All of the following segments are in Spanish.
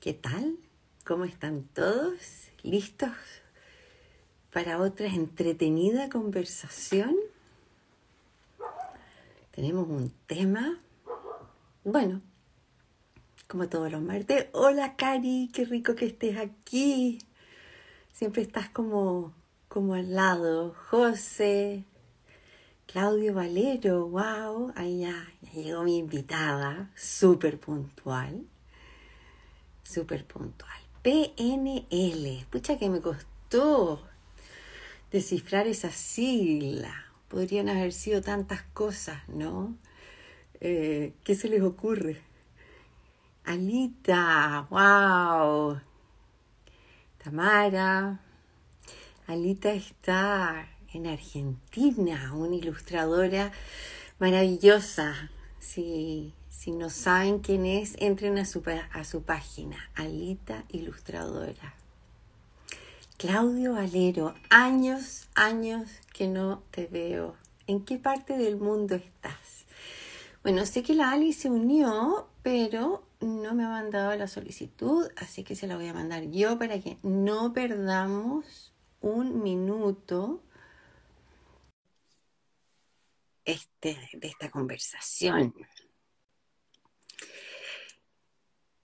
¿Qué tal? ¿Cómo están todos? ¿Listos para otra entretenida conversación? Tenemos un tema, bueno, como todos los martes. Hola Cari, qué rico que estés aquí. Siempre estás como, como al lado. José, Claudio Valero, wow, ahí ya, ya llegó mi invitada, súper puntual súper puntual. PNL. Pucha que me costó descifrar esa sigla. Podrían haber sido tantas cosas, ¿no? Eh, ¿Qué se les ocurre? Alita, wow. Tamara. Alita está en Argentina, una ilustradora maravillosa. Sí, si no saben quién es, entren a su, a su página, Alita Ilustradora. Claudio Valero, años, años que no te veo. ¿En qué parte del mundo estás? Bueno, sé que la Ali se unió, pero no me ha mandado la solicitud, así que se la voy a mandar yo para que no perdamos un minuto este, de esta conversación.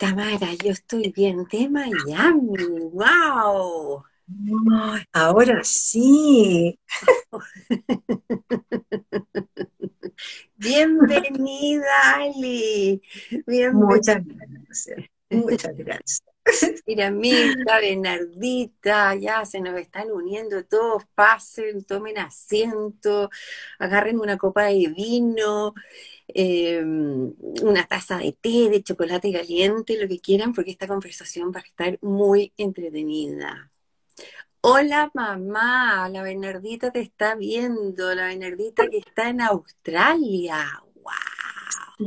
Tamara, yo estoy bien de Miami. ¡Wow! ahora sí. Bienvenida, Ali. Muchas gracias. Muchas gracias. Mira, Mirta, Bernardita, ya se nos están uniendo todos, pasen, tomen asiento, agarren una copa de vino, Em, una taza de té, de chocolate caliente, lo que quieran, porque esta conversación va a estar muy entretenida. Hola mamá, la Bernardita te está viendo, la Bernardita que está en Australia. ¡Wow!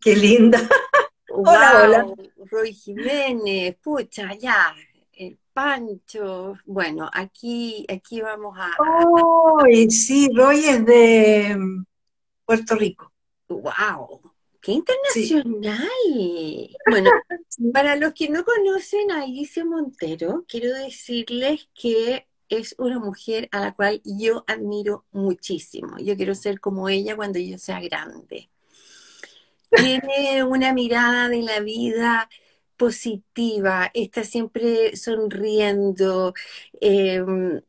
¡Qué linda! Hola, hola. Roy Jiménez, pucha, ya, el Pancho. Bueno, aquí, aquí vamos a. ¡Oh! Sí, Roy es de Puerto Rico. ¡Wow! ¡Qué internacional! Bueno, para los que no conocen a Alicia Montero, quiero decirles que es una mujer a la cual yo admiro muchísimo. Yo quiero ser como ella cuando yo sea grande. Tiene una mirada de la vida positiva, está siempre sonriendo, em,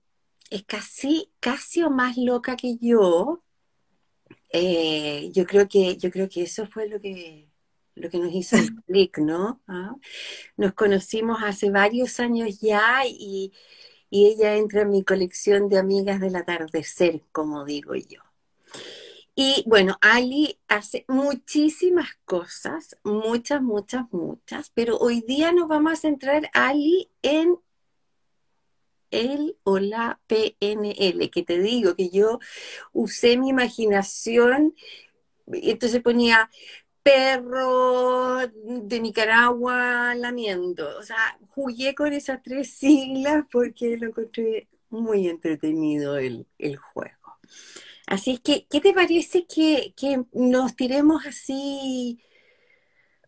es casi, casi o más loca que yo, eh, yo creo que, yo creo que eso fue lo que, lo que nos hizo el clic, ¿no? ¿Ah? Nos conocimos hace varios años ya y, y ella entra en mi colección de amigas del atardecer, como digo yo. Y bueno, Ali hace muchísimas cosas, muchas, muchas, muchas, pero hoy día nos vamos a centrar, Ali, en el o la PNL, que te digo que yo usé mi imaginación, entonces ponía perro de Nicaragua lamiendo, o sea, jugué con esas tres siglas porque lo encontré muy entretenido el, juego. Así es que, ¿qué te parece que, que nos tiremos así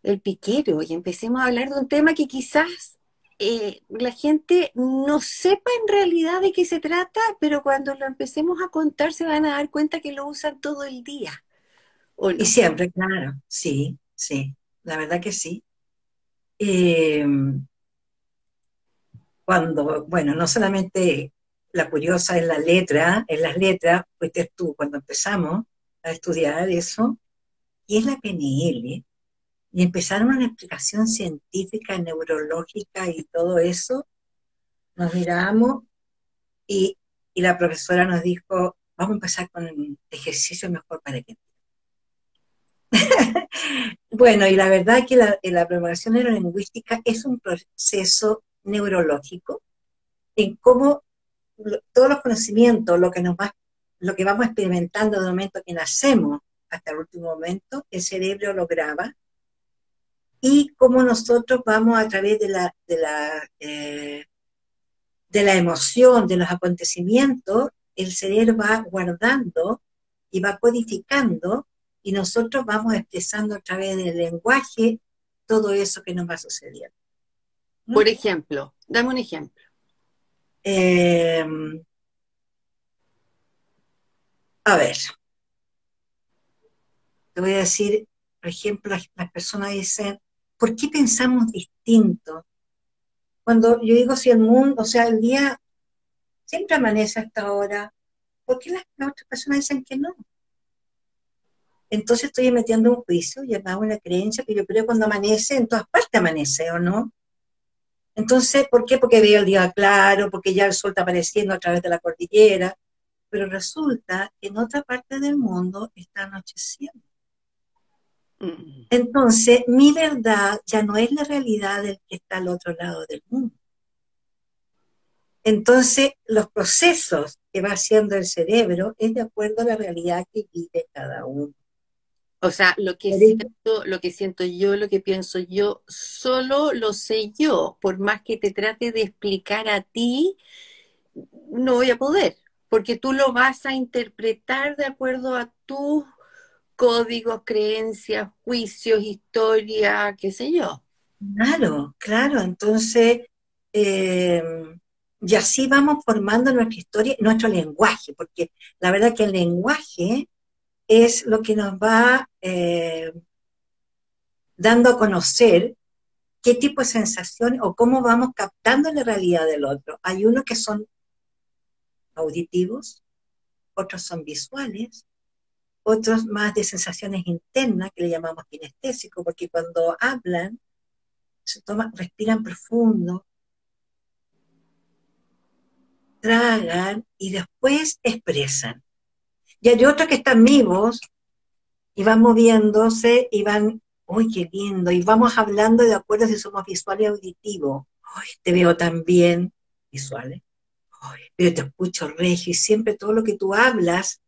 el piquero y empecemos a hablar de un tema que quizás eh, la gente no sepa en realidad de qué se trata, pero cuando lo empecemos a contar se van a dar cuenta que lo usan todo el día. Y siempre, claro, sí, sí, la verdad que sí. Eh, cuando, bueno, no solamente la curiosa es la letra, en las letras, fuiste tú cuando empezamos a estudiar eso, y es la PNL, y empezaron una explicación científica, neurológica y todo eso, nos miramos y, la profesora nos dijo, vamos a empezar con el ejercicio mejor para que... bueno, y la verdad es que la, la programación neurolingüística es un proceso neurológico en cómo todos los conocimientos, lo que, nos va, lo que vamos experimentando desde el momento que nacemos hasta el último momento, el cerebro lo graba y cómo nosotros vamos a través de la, de la, eh, de la emoción, de los acontecimientos, el cerebro va guardando y va codificando y nosotros vamos expresando a través del lenguaje todo eso que nos va sucediendo. Por ejemplo, dame un ejemplo. Eh, a ver, te voy a decir, por ejemplo, las personas dicen, ¿por qué pensamos distinto? Cuando yo digo si el mundo, o sea, el día siempre amanece a esta hora, ¿por qué las, otras personas dicen que no? Entonces estoy metiendo un juicio llamado una creencia que yo creo que cuando amanece, en todas partes amanece, ¿o no? Entonces, ¿por qué? Porque veo el día claro, porque ya el sol está apareciendo a través de la cordillera, pero resulta que en otra parte del mundo está anocheciendo. Mm. Entonces, mi verdad ya no es la realidad del que está al otro lado del mundo. Entonces, los procesos que va haciendo el cerebro es de acuerdo a la realidad que vive cada uno. O sea, lo que siento, lo que siento yo, lo que pienso yo, solo lo sé yo. Por más que te trate de explicar a ti, no voy a poder, porque tú lo vas a interpretar de acuerdo a tus códigos, creencias, juicios, historia, qué sé yo. Claro, claro. Entonces, eh, y así vamos formando nuestra historia, nuestro lenguaje, porque la verdad que el lenguaje es lo que nos va eh, dando a conocer qué tipo de sensación o cómo vamos captando la realidad del otro. Hay unos que son auditivos, otros son visuales, otros más de sensaciones internas, que le llamamos kinestésico, porque cuando hablan, se toman, respiran profundo, tragan y después expresan. Y hay otros que están vivos y van moviéndose y van, uy, qué lindo, y vamos hablando de acuerdo si somos visuales o auditivos. Uy, te veo también visuales. Uy, pero te escucho regio y siempre todo lo que tú hablas,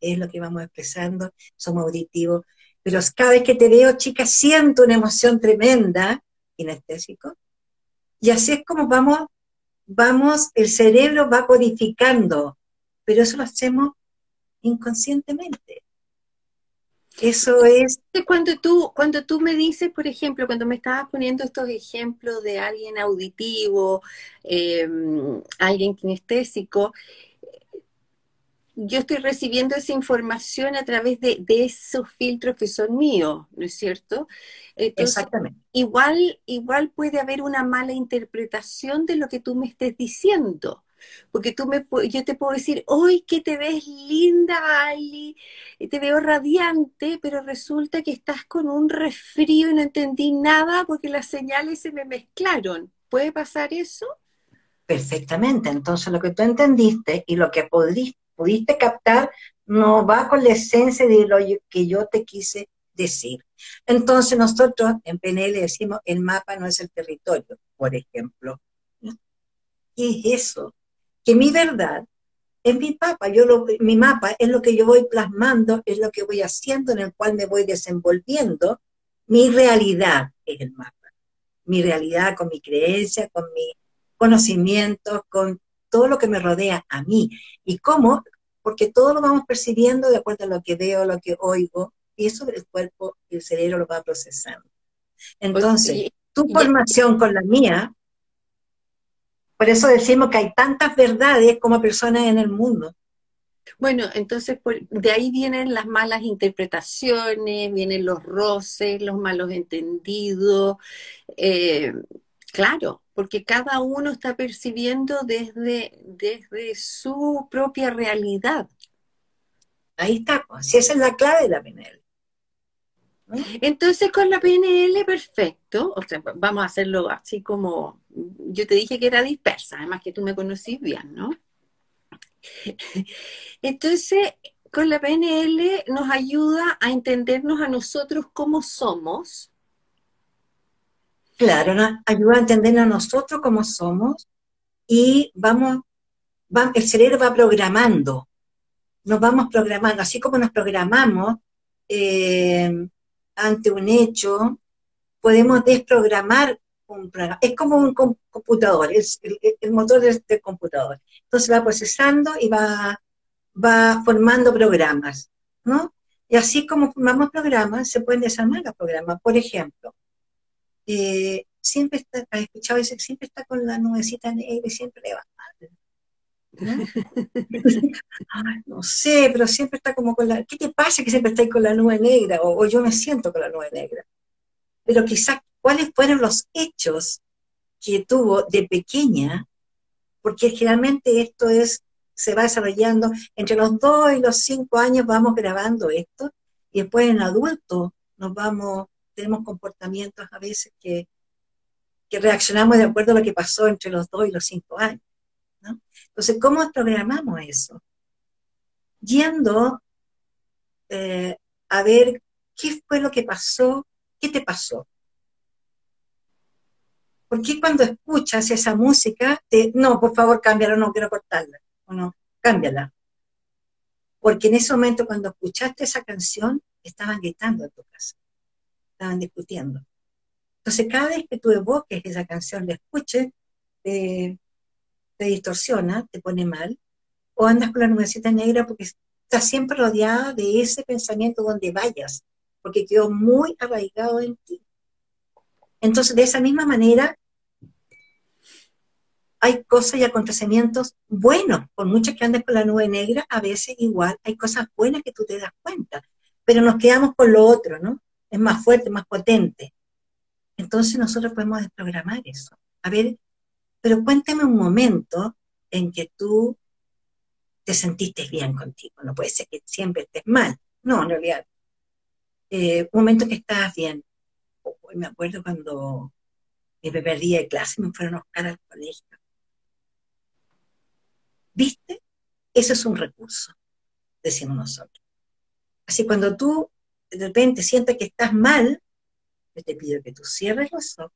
es lo que vamos expresando, somos auditivos. Pero cada vez que te veo, chica, siento una emoción tremenda, kinestésico. Y así es como vamos, vamos, el cerebro va codificando, pero eso lo hacemos inconscientemente. Eso es... Cuando tú, cuando tú me dices, por ejemplo, cuando me estabas poniendo estos ejemplos de alguien auditivo, em, alguien kinestésico, yo estoy recibiendo esa información a través de, esos filtros que son míos, ¿no es cierto? Exactamente. Igual, igual puede haber una mala interpretación de lo que tú me estés diciendo. Porque tú me, yo te puedo decir, hoy que te ves linda, Ali, te veo radiante, pero resulta que estás con un resfrío y no entendí nada porque las señales se me mezclaron. ¿Puede pasar eso? Perfectamente. Entonces lo que tú entendiste y lo que pudiste captar no va con la esencia de lo que yo te quise decir. Entonces nosotros en PNL decimos el mapa no es el territorio, por ejemplo. ¿Qué es eso? Que mi verdad es mi mapa, yo lo, mi mapa es lo que yo voy plasmando, es lo que voy haciendo, en el cual me voy desenvolviendo. Mi realidad es el mapa. Mi realidad con mi creencia, con mi conocimiento, con todo lo que me rodea a mí. ¿Y cómo? Porque todo lo vamos percibiendo de acuerdo a lo que veo, lo que oigo, y eso el cuerpo y el cerebro lo va procesando. Entonces, tu formación con la mía por eso decimos que hay tantas verdades como personas en el mundo. Bueno, entonces de ahí vienen las malas interpretaciones, vienen los roces, los malos entendidos. Eh, claro, porque cada uno está percibiendo desde, desde su propia realidad. Ahí está, si esa es la clave de la PNL. Entonces con la PNL, perfecto, o sea, vamos a hacerlo así como, yo te dije que era dispersa, además que tú me conocís bien, ¿no? Entonces, con la PNL nos ayuda a entendernos a nosotros como somos. Claro, nos ayuda a entendernos a nosotros como somos y vamos, el cerebro va programando, nos vamos programando, así como nos programamos eh, ante un hecho, podemos desprogramar un programa. Es como un computador, el, motor del, computador. Entonces va procesando y va, va formando programas, ¿no? Y así como formamos programas, se pueden desarmar los programas. Por ejemplo, eh, siempre está, has escuchado siempre está con la nubecita negra y siempre le va. ¿no? sé, pero siempre está como con la... ¿Qué te pasa que siempre estás con la nube negra? O, yo me siento con la nube negra. Pero quizás, ¿cuáles fueron los hechos que tuvo de pequeña? Porque generalmente esto es, se va desarrollando entre los dos y los cinco años vamos grabando esto y después en adulto nos vamos, tenemos comportamientos a veces que, que reaccionamos de acuerdo a lo que pasó entre los dos y los cinco años. Entonces, ¿cómo programamos eso? Yendo eh, a ver qué fue lo que pasó, qué te pasó. ¿Por qué cuando escuchas esa música, no, por favor, cámbiala, no quiero cortarla, no, cámbiala? Porque en ese momento, cuando escuchaste esa canción, estaban gritando en tu casa, estaban discutiendo. Entonces, cada vez que tú evoques esa canción, la escuches, te, distorsiona, te pone mal, o andas con la nubecita negra porque estás siempre rodeada de ese pensamiento donde vayas, porque quedó muy arraigado en ti. Entonces, de esa misma manera, hay cosas y acontecimientos buenos, por mucho que andes con la nube negra, a veces igual hay cosas buenas que tú te das cuenta, pero nos quedamos con lo otro, ¿no? Es más fuerte, más potente. Entonces nosotros podemos desprogramar eso. A ver, pero cuéntame un momento en que tú te sentiste bien contigo. No puede ser que siempre estés mal. No, en realidad. Eh, un momento que estabas bien. me acuerdo cuando mi primer de clase me fueron a buscar al colegio. ¿Viste? Eso es un recurso, decimos nosotros. Así cuando tú de repente sientes que estás mal, yo te pido que tú cierres los ojos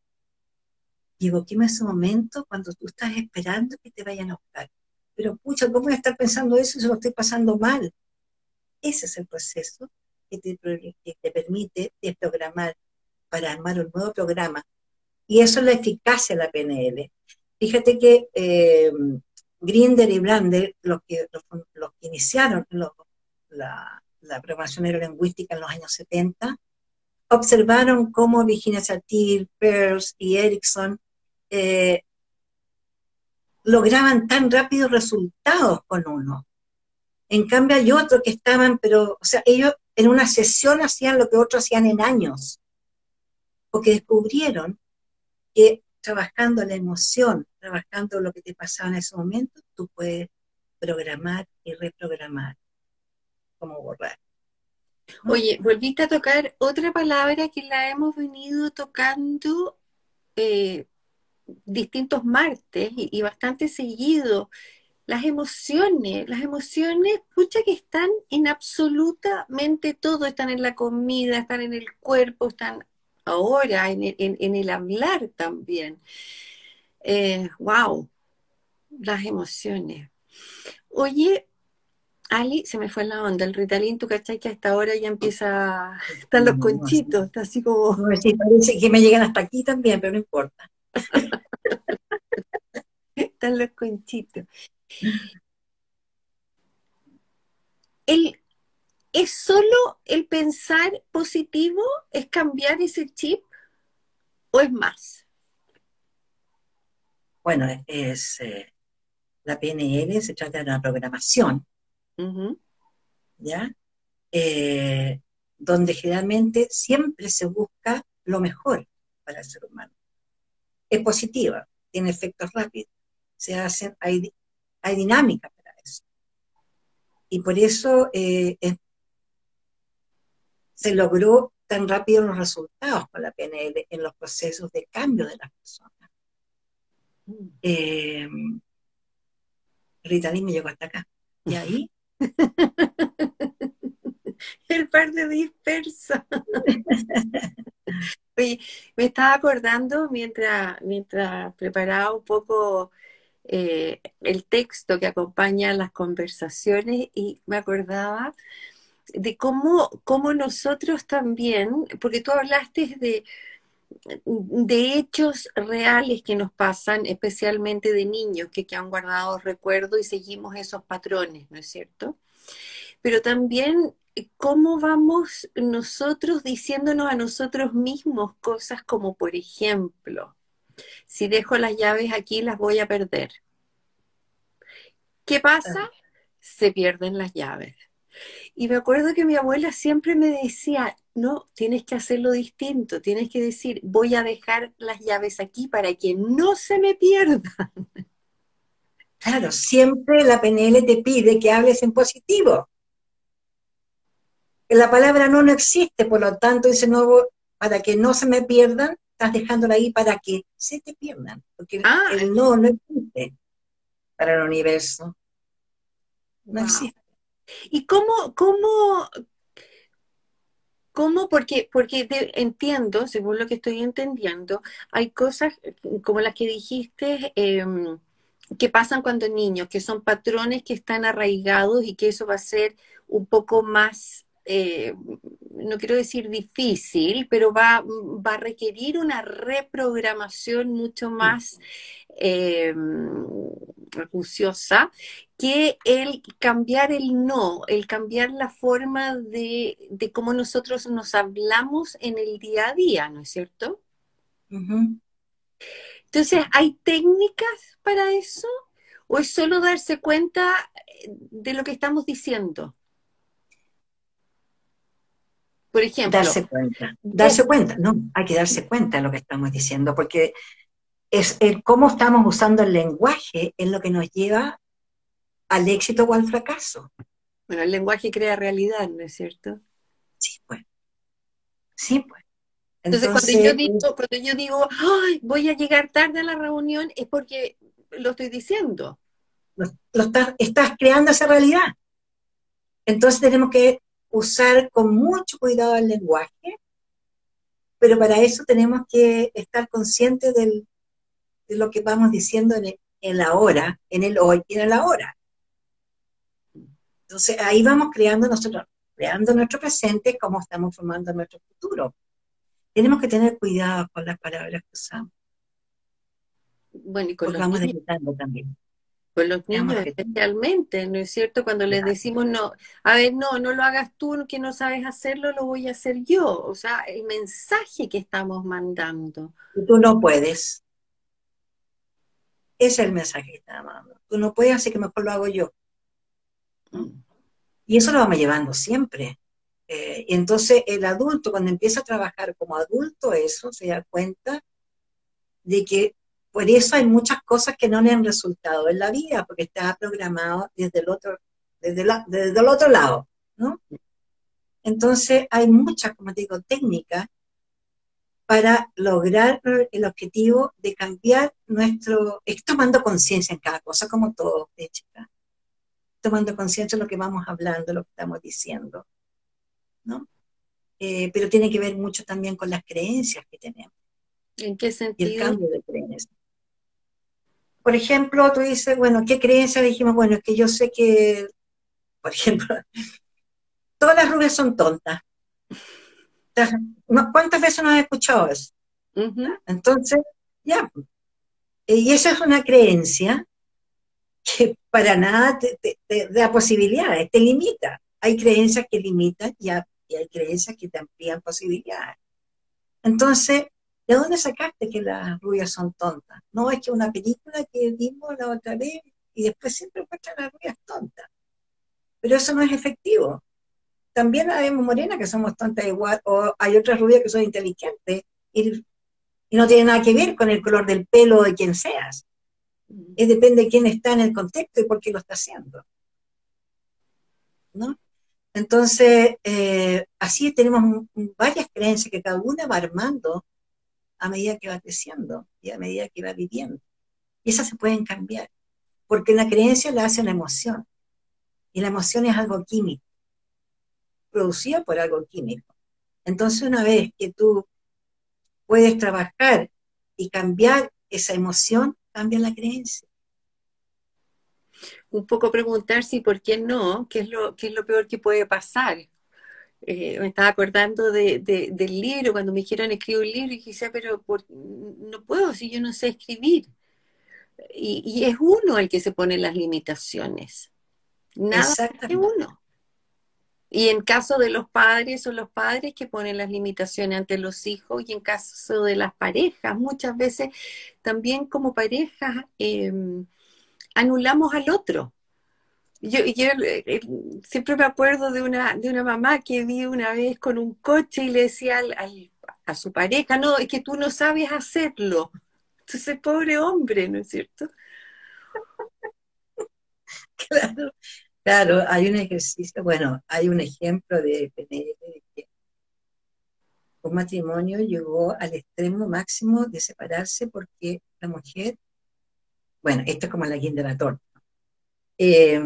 y ese momento cuando tú estás esperando que te vayan a buscar. Pero pucha, ¿cómo voy a estar pensando eso si lo estoy pasando mal? Ese es el proceso que te, permite desprogramar para armar un nuevo programa. Y eso es la eficacia de la PNL. Fíjate que eh, Grinder y Brander, los que, los, que iniciaron la, la programación neurolingüística en los años 70, observaron cómo Virginia Satir, Peirce y Erickson eh, lograban tan rápidos resultados con uno. En cambio hay otros que estaban, pero, o sea, ellos en una sesión hacían lo que otros hacían en años, porque descubrieron que trabajando la emoción, trabajando lo que te pasaba en ese momento, tú puedes programar y reprogramar, como borrar. Oye, volviste a tocar otra palabra que la hemos venido tocando eh, distintos martes y, bastante seguido. Las emociones, las emociones, escucha que están en absolutamente todo, están en la comida, están en el cuerpo, están ahora en el, hablar también. wow, eh, las emociones. Oye, Ali, se me fue la onda, el Ritalin, tú cachai que hasta ahora ya empieza, están los conchitos, está así como... sí, parece que me llegan hasta aquí también, pero no importa. están los conchitos. El, ¿Es solo el pensar positivo? ¿Es cambiar ese chip? ¿O es más? Bueno, es eh, la PNL, se trata de una programación ¿ya? Eh, donde generalmente siempre se busca lo mejor para el ser humano. Es positiva, tiene efectos rápidos, se hacen, hay, hay dinámica para eso. Y por eso eh, se logró tan rápido los resultados con la PNL en los procesos de cambio de las personas. Mm. Eh, me llegó hasta acá. Y ahí el par de dispersa. Oye, me estaba acordando mientras, mientras preparaba un poco eh, el texto que acompaña las conversaciones y me acordaba de cómo, cómo nosotros también, porque tú hablaste de, de hechos reales que nos pasan, especialmente de niños que, que han guardado recuerdos y seguimos esos patrones, ¿no es cierto? Pero también cómo vamos nosotros diciéndonos a nosotros mismos cosas como, por ejemplo, si dejo las llaves aquí las voy a perder. ¿Qué pasa? Se pierden las llaves. Y me acuerdo que mi abuela siempre me decía, no, tienes que hacerlo distinto, tienes que decir, voy a dejar las llaves aquí para que no se me pierdan. Claro, siempre la PNL te pide que hables en positivo. La palabra no no existe, por lo tanto dice no, para que no se me pierdan, estás dejándola ahí para que se te pierdan, porque ah. el no no existe para el universo. No existe. ¿Y cómo, cómo, cómo? Porque, porque entiendo, según lo que estoy entendiendo, hay cosas como las que dijiste em, que pasan cuando niños, que son patrones que están arraigados y que eso va a ser un poco más eh, no quiero decir difícil, pero va, va, a requerir una reprogramación mucho más eh, acuciosa que el cambiar el no, el cambiar la forma de, de cómo nosotros nos hablamos en el día a día, ¿no es cierto? Entonces, ¿hay técnicas para eso? ¿O es solo darse cuenta de lo que estamos diciendo? Por ejemplo. Darse cuenta. Darse cuenta, no, hay que darse cuenta de lo que estamos diciendo, porque es el cómo estamos usando el lenguaje es lo que nos lleva al éxito o al fracaso. Bueno, el lenguaje crea realidad, ¿no es cierto? Sí, pues. Sí, pues. Entonces, cuando, yo digo, cuando yo digo, Ay, voy a llegar tarde a la reunión, es porque lo estoy diciendo. Lo, estás, estás creando esa realidad. Entonces tenemos que usar con mucho cuidado el lenguaje, pero para eso tenemos que estar conscientes de lo que vamos diciendo en, el, la hora, en el hoy y en el ahora. Entonces ahí vamos creando nosotros, creando nuestro presente como estamos formando nuestro futuro. Tenemos que tener cuidado con las palabras que usamos. Bueno, y con los vamos también. Con los niños especialmente, ¿no es cierto? Cuando les decimos, no, a ver, no, no lo hagas tú, que no sabes hacerlo, lo voy a hacer yo. O sea, el mensaje que estamos mandando. Tú no puedes. Ese es el mensaje que estamos mandando. Tú no puedes, así que mejor lo hago yo. Mm. Y eso lo vamos llevando siempre. Eh, y entonces el adulto, cuando empieza a trabajar como adulto, eso se da cuenta de que por eso hay muchas cosas que no le han resultado en la vida, porque está programado desde el otro, desde, el otro lado, ¿no? Entonces hay muchas, como te digo, técnicas para lograr el objetivo de cambiar nuestro, es tomando conciencia en cada cosa, como todo, de chica. Tomando conciencia de lo que vamos hablando, lo que estamos diciendo, ¿no? Eh, pero tiene que ver mucho también con las creencias que tenemos. ¿En qué sentido? el cambio de creencias por ejemplo, tú dices, bueno, ¿qué creencia? Dijimos, bueno, es que yo sé que, por ejemplo, todas las rubias son tontas. ¿Cuántas veces no has escuchado eso? Entonces, ya. Y esa es una creencia que para nada te, da posibilidades, te limita. Hay creencias que limitan y hay creencias que te amplían posibilidades. Entonces, ¿De dónde sacaste que las rubias son tontas? No, es que una película que vimos la otra vez y después siempre encuentran las rubias tontas. Pero eso no es efectivo. También hay morenas que somos tontas igual, o hay otras rubias que son inteligentes y, no tiene nada que ver con el color del pelo de quien seas. Mm. Es depende de quién está en el contexto y por qué lo está haciendo. ¿No? Entonces, eh, así tenemos varias creencias que cada una va armando a medida que va creciendo y a medida que va viviendo. Y esas se pueden cambiar, porque la creencia la hace una emoción. Y la emoción es algo químico, producida por algo químico. Entonces, una vez que tú puedes trabajar y cambiar esa emoción, cambia la creencia. Un poco preguntar si por qué no, qué es lo, qué es lo peor que puede pasar eh, me estaba acordando de, del libro, cuando me dijeron escribir un libro, y dije, pero no puedo si yo no sé escribir. Y, es uno el que se pone las limitaciones. Nada de uno. Y en caso de los padres, son los padres que ponen las limitaciones ante los hijos y en caso de las parejas, muchas veces también como parejas em, anulamos al otro. Yo, yo eh, siempre me acuerdo de una, de una mamá que vi una vez con un coche y le decía a su pareja, no, es que tú no sabes hacerlo. Entonces, pobre hombre, ¿no es cierto? Claro, Claro, hay un ejercicio, bueno, hay un ejemplo de PNL que un matrimonio llegó al extremo máximo de separarse porque la mujer, bueno, esto es como la guinda de la torta, eh,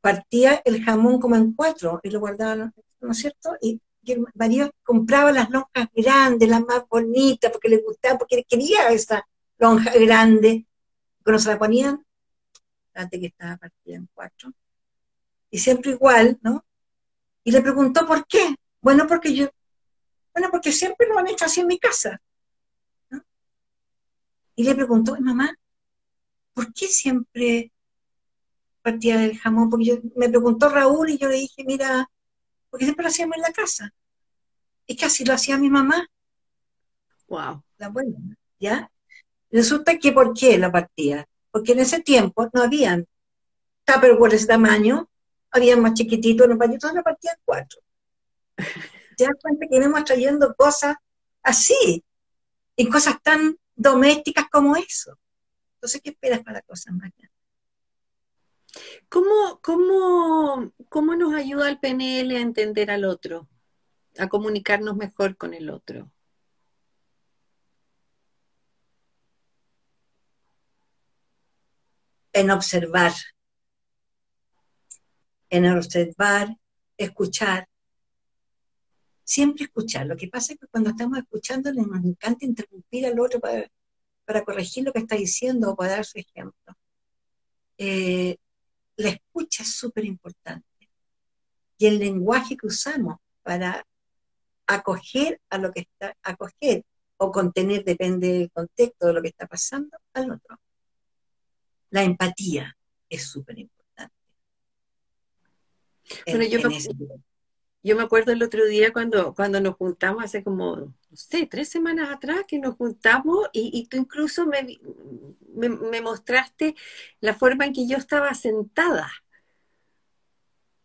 partía el jamón como en cuatro y lo guardaba, ¿no es cierto? Y, el marido compraba las lonjas grandes, las más bonitas, porque le gustaba, porque quería esa lonja grande. Cuando se la ponían, antes que estaba partida en cuatro, y siempre igual, ¿no? Y le preguntó por qué. Bueno, porque yo, bueno, porque siempre lo han hecho así en mi casa. ¿no? Y le preguntó, mamá, ¿por qué siempre partía del jamón? Porque yo, me preguntó Raúl y yo le dije, mira, porque siempre lo hacíamos en la casa. Es que así lo hacía mi mamá. Wow. La abuela, ¿ya? Resulta que, ¿por qué la partía? Porque en ese tiempo no habían ese tamaño había más chiquititos, los pañitos no partían cuatro. Te das cuenta que venimos trayendo cosas así, y cosas tan domésticas como eso. Entonces, ¿qué esperas para cosas más ¿Cómo, cómo, ¿Cómo nos ayuda el PNL a entender al otro? A comunicarnos mejor con el otro. En observar, en observar, escuchar. Siempre escuchar. Lo que pasa es que cuando estamos escuchando nos encanta interrumpir al otro para, corregir lo que está diciendo o para dar su ejemplo. Eh, la escucha es súper importante. Y el lenguaje que usamos para acoger a lo que está, acoger o contener, depende del contexto de lo que está pasando, al otro. La empatía es súper importante. Bueno, yo, me, yo me acuerdo el otro día cuando, cuando nos juntamos, hace como, no sé, tres semanas atrás que nos juntamos y, tú incluso me, me, mostraste la forma en que yo estaba sentada.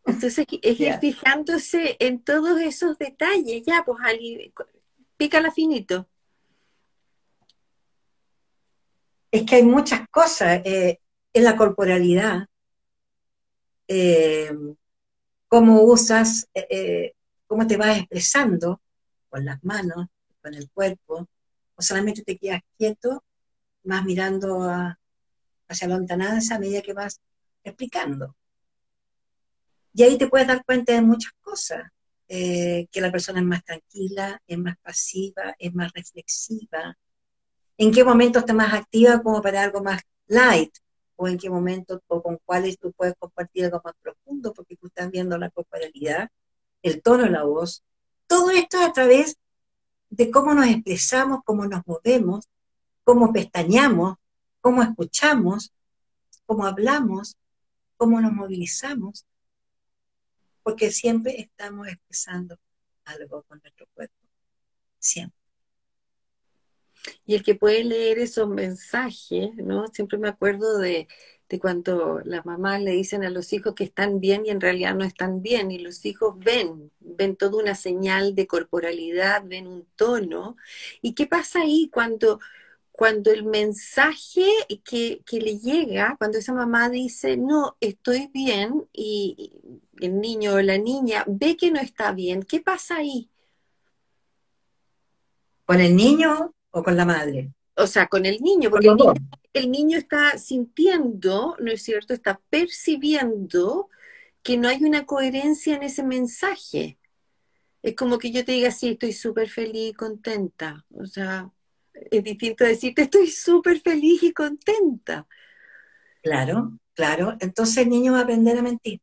Entonces es ir fijándose en todos esos detalles, ya, pues Ali, pícala finito. Es que hay muchas cosas eh, en la corporalidad. Eh, cómo usas, eh, eh, cómo te vas expresando con las manos, con el cuerpo, o solamente te quedas quieto, vas mirando hacia la lontananza a medida que vas explicando. Y ahí te puedes dar cuenta de muchas cosas, eh, que la persona es más tranquila, es más pasiva, es más reflexiva, en qué momento está más activa como para algo más light, o en qué momento o con cuáles tú puedes compartir algo más profundo, porque tú estás viendo la corporalidad, el tono de la voz. Todo esto a través de cómo nos expresamos, cómo nos movemos, cómo pestañamos, cómo escuchamos, cómo hablamos, cómo nos movilizamos, porque siempre estamos expresando algo con nuestro cuerpo, siempre. Y el que puede leer esos mensajes, ¿no? Siempre me acuerdo de, cuando las mamás le dicen a los hijos que están bien y en realidad no están bien, y los hijos ven, ven toda una señal de corporalidad, ven un tono. ¿Y qué pasa ahí cuando, cuando el mensaje que, que le llega, cuando esa mamá dice, no, estoy bien, y el niño o la niña ve que no está bien, ¿qué pasa ahí? Con el niño o con la madre. O sea, con el niño, porque el niño, está sintiendo, ¿no es cierto? Está percibiendo que no hay una coherencia en ese mensaje. Es como que yo te diga, sí, estoy súper feliz y contenta. O sea, es distinto decirte, estoy súper feliz y contenta. Claro, claro. Entonces el niño va a aprender a mentir.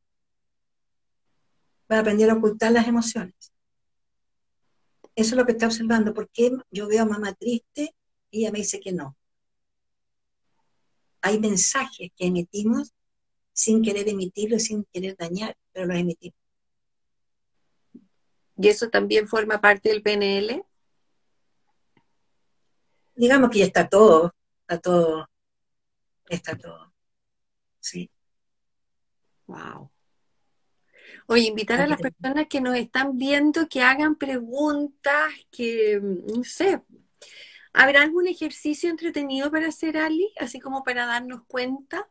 Va a aprender a ocultar las emociones. Eso es lo que está observando. porque yo veo a mamá triste y ella me dice que no? Hay mensajes que emitimos sin querer emitirlos, sin querer dañar, pero los emitimos. ¿Y eso también forma parte del PNL? Digamos que ya está todo, está todo, está todo. Sí. Wow. Oye, invitar a las personas que nos están viendo que hagan preguntas, que, no sé, ¿habrá algún ejercicio entretenido para hacer, Ali? Así como para darnos cuenta.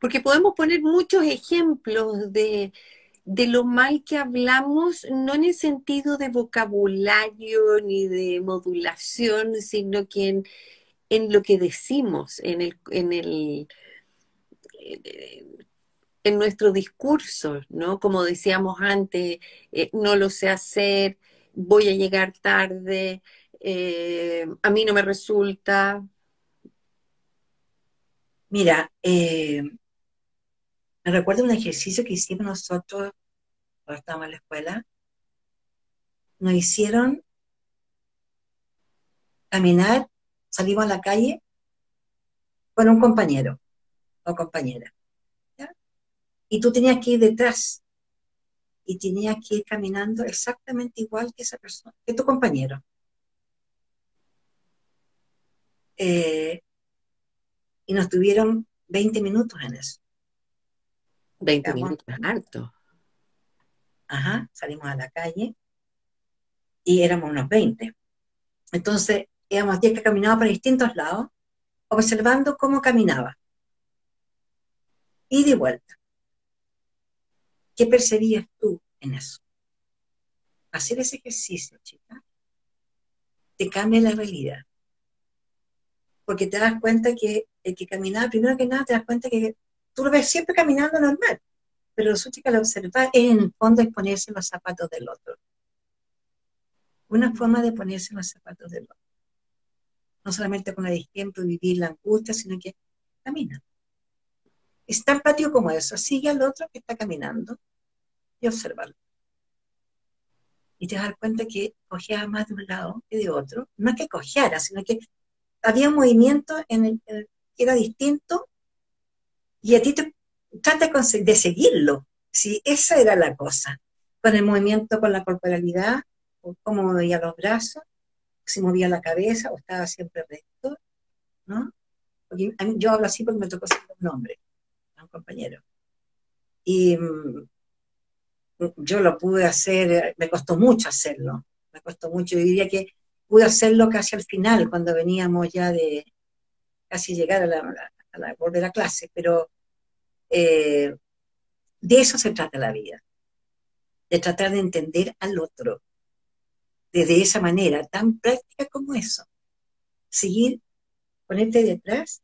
Porque podemos poner muchos ejemplos de, de lo mal que hablamos, no en el sentido de vocabulario ni de modulación, sino que en, lo que decimos, en el, en el en nuestro discurso, ¿no? Como decíamos antes, eh, no lo sé hacer, voy a llegar tarde, eh, a mí no me resulta. Mira, eh, me recuerdo un ejercicio que hicimos nosotros cuando estábamos en la escuela. Nos hicieron caminar, salimos a la calle con un compañero o compañera. Y tú tenías que ir detrás y tenías que ir caminando exactamente igual que esa persona, que tu compañero. Eh, y nos tuvieron 20 minutos en eso. 20 minutos es harto. Ajá, salimos a la calle y éramos unos 20. Entonces, íbamos 10 que caminaba por distintos lados, observando cómo caminaba. Y de vuelta. ¿Qué percibías tú en eso? Hacer ese ejercicio, chica, te cambia la realidad. Porque te das cuenta que el que caminaba, primero que nada, te das cuenta que tú lo ves siempre caminando normal, pero resulta que al observar en el fondo es ponerse los zapatos del otro. Una forma de ponerse los zapatos del otro. No solamente con el tiempo y vivir la angustia, sino que camina. Es tan patio como eso. Sigue al otro que está caminando y observarlo. Y te das cuenta que cojeaba más de un lado que de otro. No es que cojeara, sino que había un movimiento en el, que era distinto y a ti te trata de seguirlo. Si esa era la cosa. Con el movimiento, con la corporalidad, o cómo movía los brazos, si movía la cabeza o estaba siempre recto, ¿no? yo hablo así porque me tocó ser un hombre, un compañero. Y mm, yo lo pude hacer, me costó mucho hacerlo, me costó mucho. Yo diría que pude hacerlo casi al final, cuando veníamos ya de casi llegar a la, a la, de la clase, pero eh, de eso se trata la vida, de tratar de entender al otro, de, esa manera, tan práctica como eso. Seguir, ponerte detrás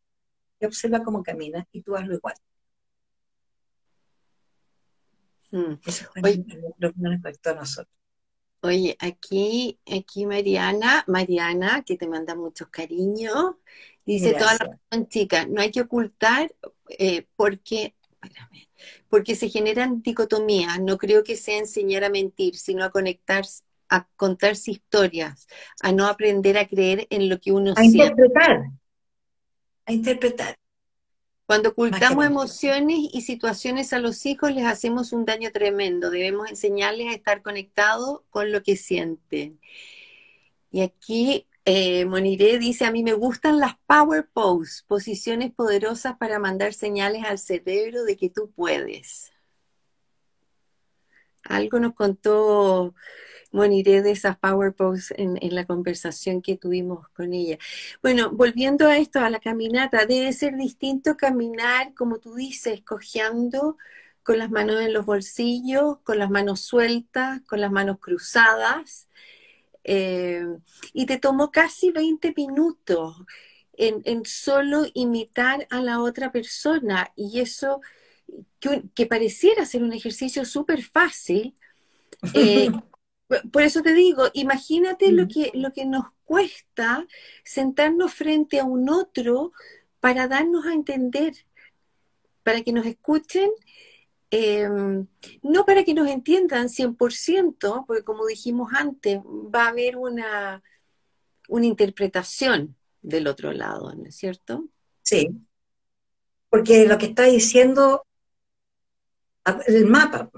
y observa cómo camina y tú hazlo igual. Mm. Eso Oye, lo que nos a nosotros. Oye, aquí, aquí Mariana, Mariana, que te manda muchos cariños, dice toda la razón, chica, no hay que ocultar eh, porque, porque se generan dicotomías. No creo que sea enseñar a mentir, sino a conectar, a contarse historias, a no aprender a creer en lo que uno a interpretar, a interpretar. Cuando ocultamos emociones y situaciones a los hijos, les hacemos un daño tremendo. Debemos enseñarles a estar conectados con lo que sienten. Y aquí eh, Moniré dice, a mí me gustan las power pose, posiciones poderosas para mandar señales al cerebro de que tú puedes. Algo nos contó Moniré de esas power en, la conversación que tuvimos con ella. Bueno, volviendo a esto, a la caminata, debe ser distinto caminar, como tú dices, cojeando con las manos en los bolsillos, con las manos sueltas, con las manos cruzadas. Eh, y te tomó casi 20 minutos en, solo imitar a la otra persona. Y eso, que, pareciera ser un ejercicio súper fácil, eh, Por eso te digo, imagínate lo, que, lo que nos cuesta sentarnos frente a un otro para darnos a entender, para que nos escuchen, em, no para que nos entiendan 100%, porque como dijimos antes, va a haber una, una interpretación del otro lado, ¿no es cierto? Sí, porque lo que está diciendo el mapa,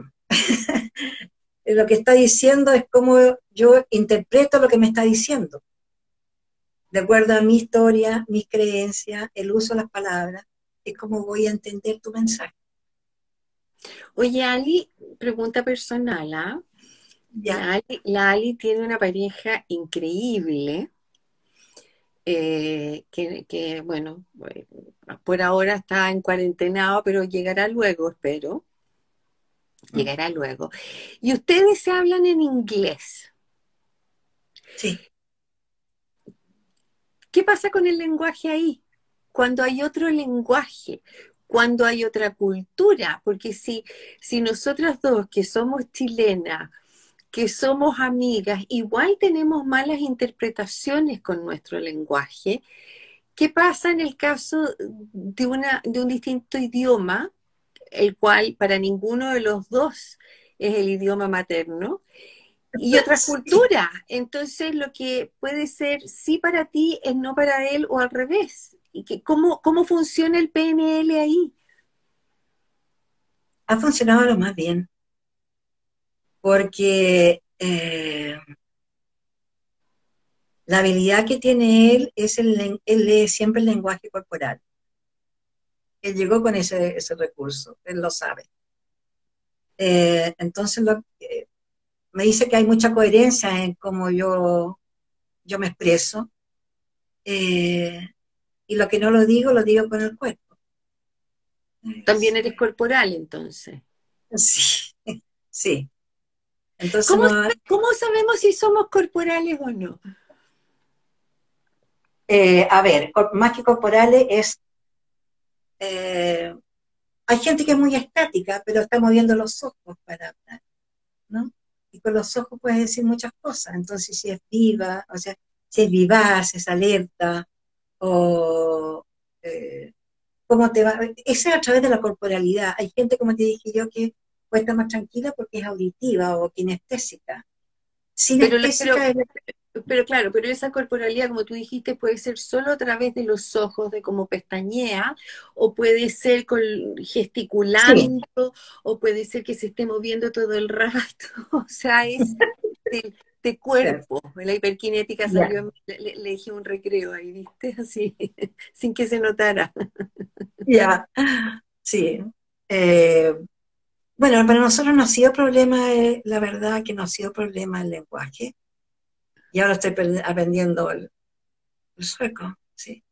lo que está diciendo es cómo yo interpreto lo que me está diciendo. De acuerdo a mi historia, mis creencias, el uso de las palabras, es como voy a entender tu mensaje. Oye, Ali, pregunta personal, ¿ah? La, Ali, tiene una pareja increíble, eh, que, bueno, eh, por ahora está en cuarentenado, pero llegará luego, espero. Mm. Llegará luego. Y ustedes se hablan en inglés. Sí. ¿Qué pasa con el lenguaje ahí? Cuando hay otro lenguaje, cuando hay otra cultura, porque si, si nosotras dos, que somos chilenas, que somos amigas, igual tenemos malas interpretaciones con nuestro lenguaje, ¿qué pasa en el caso de, una, de un distinto idioma, el cual para ninguno de los dos es el idioma materno? y otra cultura. Entonces, lo que puede ser sí para ti es no para él o al revés. ¿Y que, cómo, cómo funciona el PNL ahí? Ha funcionado lo más bien. Porque eh, la habilidad que tiene él es el, él lee siempre el lenguaje corporal. Él llegó con ese, ese recurso, él lo sabe. Eh, entonces, lo, eh, me dice que hay mucha coherencia en cómo yo, yo me expreso. Eh, y lo que no lo digo, lo digo con el cuerpo. También eres corporal, entonces. Sí, sí. Entonces, ¿Cómo, sabemos si somos corporales o no? Eh, a ver, más que corporales es... Eh, hay gente que es muy estática, pero está moviendo los ojos para hablar, ¿no? y con los ojos puedes decir muchas cosas. Entonces, si es viva, o sea, si es vivaz, es alerta, o eh, cómo te va. Eso es a través de la corporalidad. Hay gente, como te dije yo, que puede estar más tranquila porque es auditiva o kinestésica. Sinestésica es pero claro, pero esa corporalidad, como tú dijiste, puede ser solo a través de los ojos, de cómo pestañea, o puede ser con gesticulando, o puede ser que se esté moviendo todo el rato. O sea, es de, cuerpo. La hiperkinética salió, le, dije un recreo ahí, ¿viste? Así, sin que se notara. Ya, sí. Eh, bueno, para nosotros no ha sido problema, eh, la verdad que no ha sido problema el lenguaje y ahora estoy aprendiendo el, sueco, sí.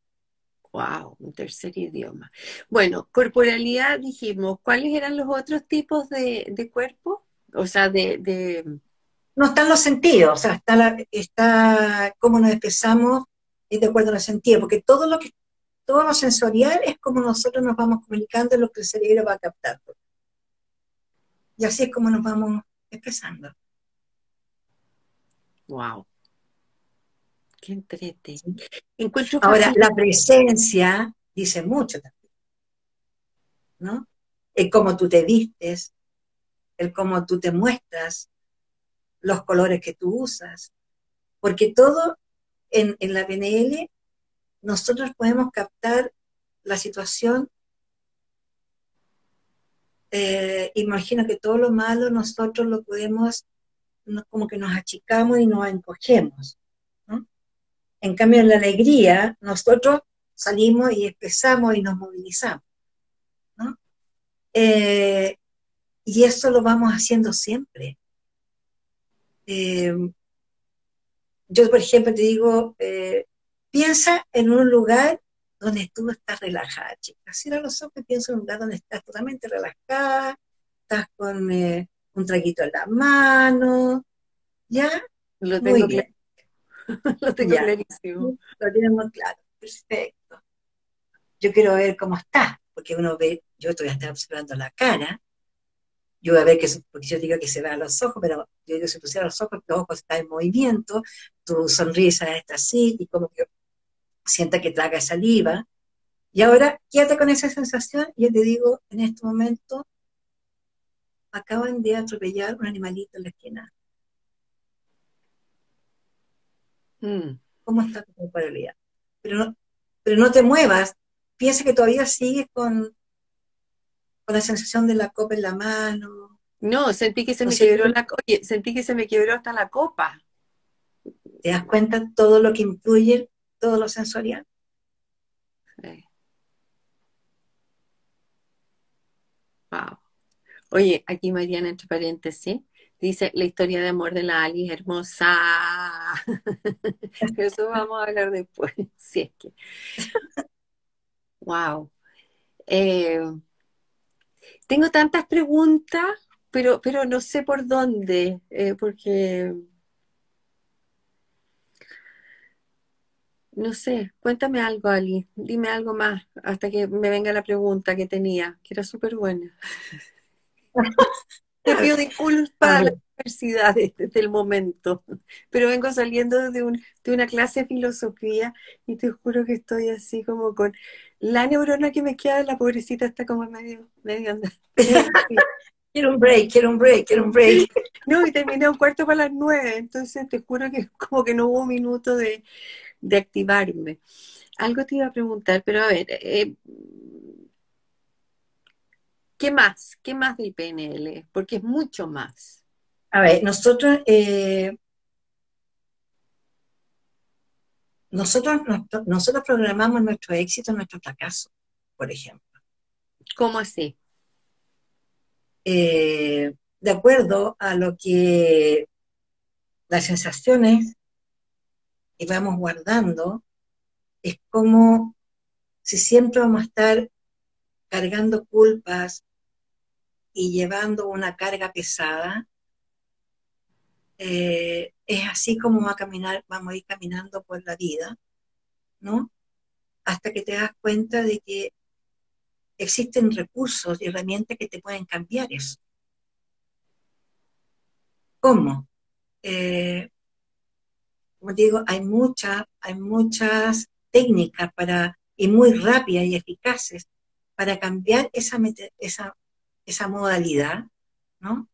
Wow, un tercer idioma. Bueno, corporalidad dijimos, ¿cuáles eran los otros tipos de, cuerpo? O sea, de, No están los sentidos, o sea, está, está cómo nos expresamos y de acuerdo a los sentidos, porque todo lo que todo lo sensorial es como nosotros nos vamos comunicando, lo que el cerebro va captando. Y así es como nos vamos expresando. Wow. Qué entrete. Ahora, la presencia dice mucho también. ¿No? El cómo tú te vistes, el cómo tú te muestras, los colores que tú usas. Porque todo en, la PNL, nosotros podemos captar la situación. Eh, imagino que todo lo malo nosotros lo podemos, como que nos achicamos y nos encogemos. En cambio, en la alegría, nosotros salimos y expresamos y nos movilizamos. Eh, y eso lo vamos haciendo siempre. Eh, yo, por ejemplo, te digo, eh, piensa en un lugar donde tú estás relajada, chica. Cierra los ojos y piensa en un lugar donde estás totalmente relajada, estás con un traguito en la mano, ¿ya? Lo tengo claro. lo tengo clarísimo. Lo tenemos claro, perfecto. Yo quiero ver cómo está, porque uno ve, yo estoy a estar observando la cara, yo voy a ver que, porque yo digo que se vean los ojos, pero yo digo, si pusiera los ojos, los ojos están en movimiento, tu sonrisa está así, y como que sienta que traga saliva. Y ahora, quédate con esa sensación, y yo te digo, en este momento, acaban de atropellar un animalito en la esquina. Mm. ¿Cómo está tu corporalidad? Pero no, pero no te muevas, piensa que todavía sigues con, con la sensación de la copa en la mano, No, sentí que se me quebró la oye, sentí que se me quebró hasta la copa. ¿Te das cuenta todo lo que influye, todo lo sensorial? Wow. Oye, aquí Mariana, entre paréntesis, dice la historia de amor de la Ali es hermosa. Eso vamos a hablar después, si es que. Wow. Eh, tengo tantas preguntas, pero, pero no sé por dónde, eh, porque no sé, cuéntame algo, Ali, dime algo más hasta que me venga la pregunta que tenía, que era súper buena. Te pido disculpas para la universidad desde el momento, pero vengo saliendo de, un, de una clase de filosofía y te juro que estoy así como con la neurona que me queda, la pobrecita está como medio, medio andando. quiero un break, quiero un break, quiero un break. No, y terminé un cuarto para las nueve, entonces te juro que como que no hubo un minuto de, de activarme. Algo te iba a preguntar, pero a ver, eh, ¿qué más? ¿Qué más del PNL? Porque es mucho más. A ver, nosotros, eh, nosotros, nosotros programamos nuestro éxito, nuestro fracaso, por ejemplo. ¿Cómo así? Eh, de acuerdo a lo que las sensaciones que vamos guardando, es como si siempre vamos a estar cargando culpas y llevando una carga pesada, eh, es así como va a caminar, vamos a ir caminando por la vida, ¿no? Hasta que te das cuenta de que existen recursos y herramientas que te pueden cambiar eso. ¿Cómo? Eh, como digo, hay, mucha, hay muchas técnicas para, y muy rápidas y eficaces para cambiar esa, esa, esa modalidad, ¿no?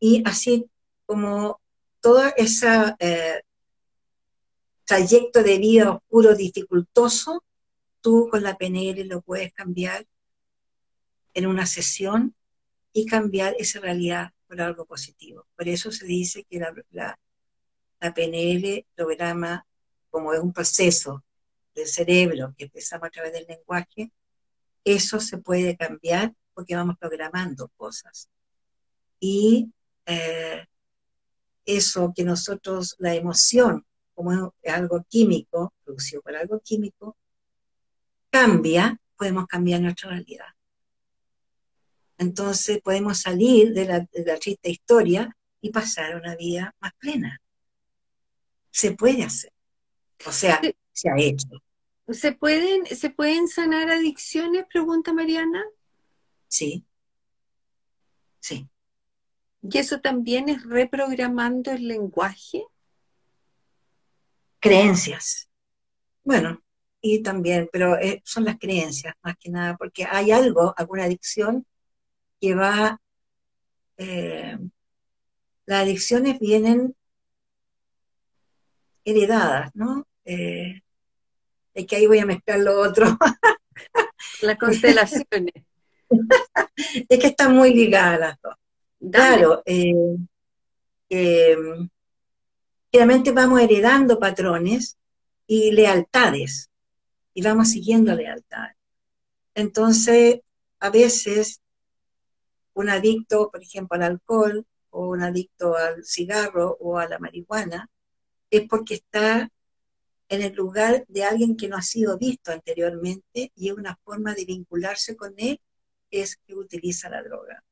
Y así como todo ese eh, trayecto de vida oscuro, dificultoso, tú con la PNL lo puedes cambiar en una sesión y cambiar esa realidad por algo positivo. Por eso se dice que la, la, la PNL programa, como es un proceso del cerebro que empezamos a través del lenguaje, eso se puede cambiar porque vamos programando cosas. Y eh, eso que nosotros, la emoción, como es algo químico, producido por algo químico, cambia, podemos cambiar nuestra realidad. Entonces podemos salir de la, de la triste historia y pasar a una vida más plena. Se puede hacer. O sea, se ha hecho. ¿Se pueden, ¿Se pueden sanar adicciones? Pregunta Mariana. Sí. Sí. ¿Y eso también es reprogramando el lenguaje? Creencias. Bueno, y también, pero eh, son las creencias más que nada, porque hay algo, alguna adicción que va, eh, las adicciones vienen heredadas, ¿no? Eh, es que ahí voy a mezclar lo otro. Las constelaciones. Es que están muy ligadas las dos. Claro, eh, eh, realmente vamos heredando patrones y lealtades, y vamos siguiendo lealtades. Entonces, a veces, un adicto, por ejemplo, al alcohol, o un adicto al cigarro o a la marihuana, es porque está en el lugar de alguien que no ha sido visto anteriormente y una forma de vincularse con él es que utiliza la droga.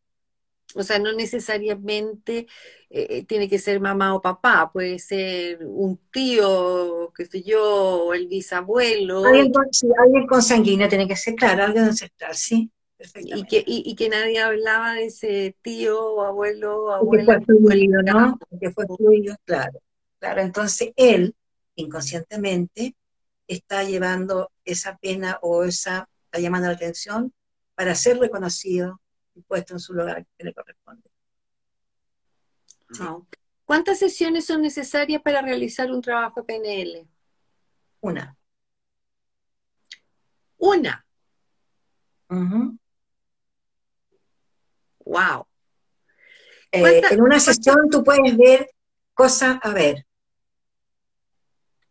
O sea, no necesariamente eh, tiene que ser mamá o papá, puede ser un tío, qué sé yo, o el bisabuelo. Alguien con, sí, alguien consanguíneo tiene que ser, claro, alguien ancestral, sí. Y que, y, que nadie hablaba de ese tío o abuelo abuela. Que fue fluido, ¿no? Que fue fluido, claro. Claro, entonces él, inconscientemente, está llevando esa pena o esa, está llamando la atención para ser reconocido y puesto en su lugar que le corresponde. ¿Cuántas sesiones son necesarias para realizar un trabajo PNL? Una. Una. Wow. Eh, en una sesión tú puedes ver cosas, a ver,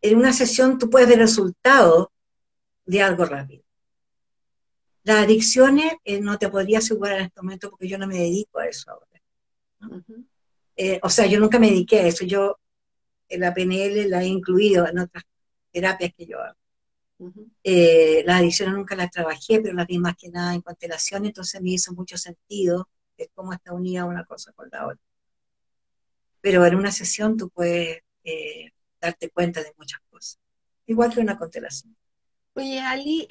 en una sesión tú puedes ver resultados de algo rápido. Las adicciones eh, no te podría asegurar en este momento porque yo no me dedico a eso ahora. Eh, o sea, yo nunca me dediqué a eso. Yo en la PNL la he incluido en otras terapias que yo hago. Eh, las adicciones nunca las trabajé, pero las vi más que nada en constelación, entonces me hizo mucho sentido de cómo está unida una cosa con la otra. Pero en una sesión tú puedes darte cuenta de muchas cosas, igual que una constelación. Oye, Ali,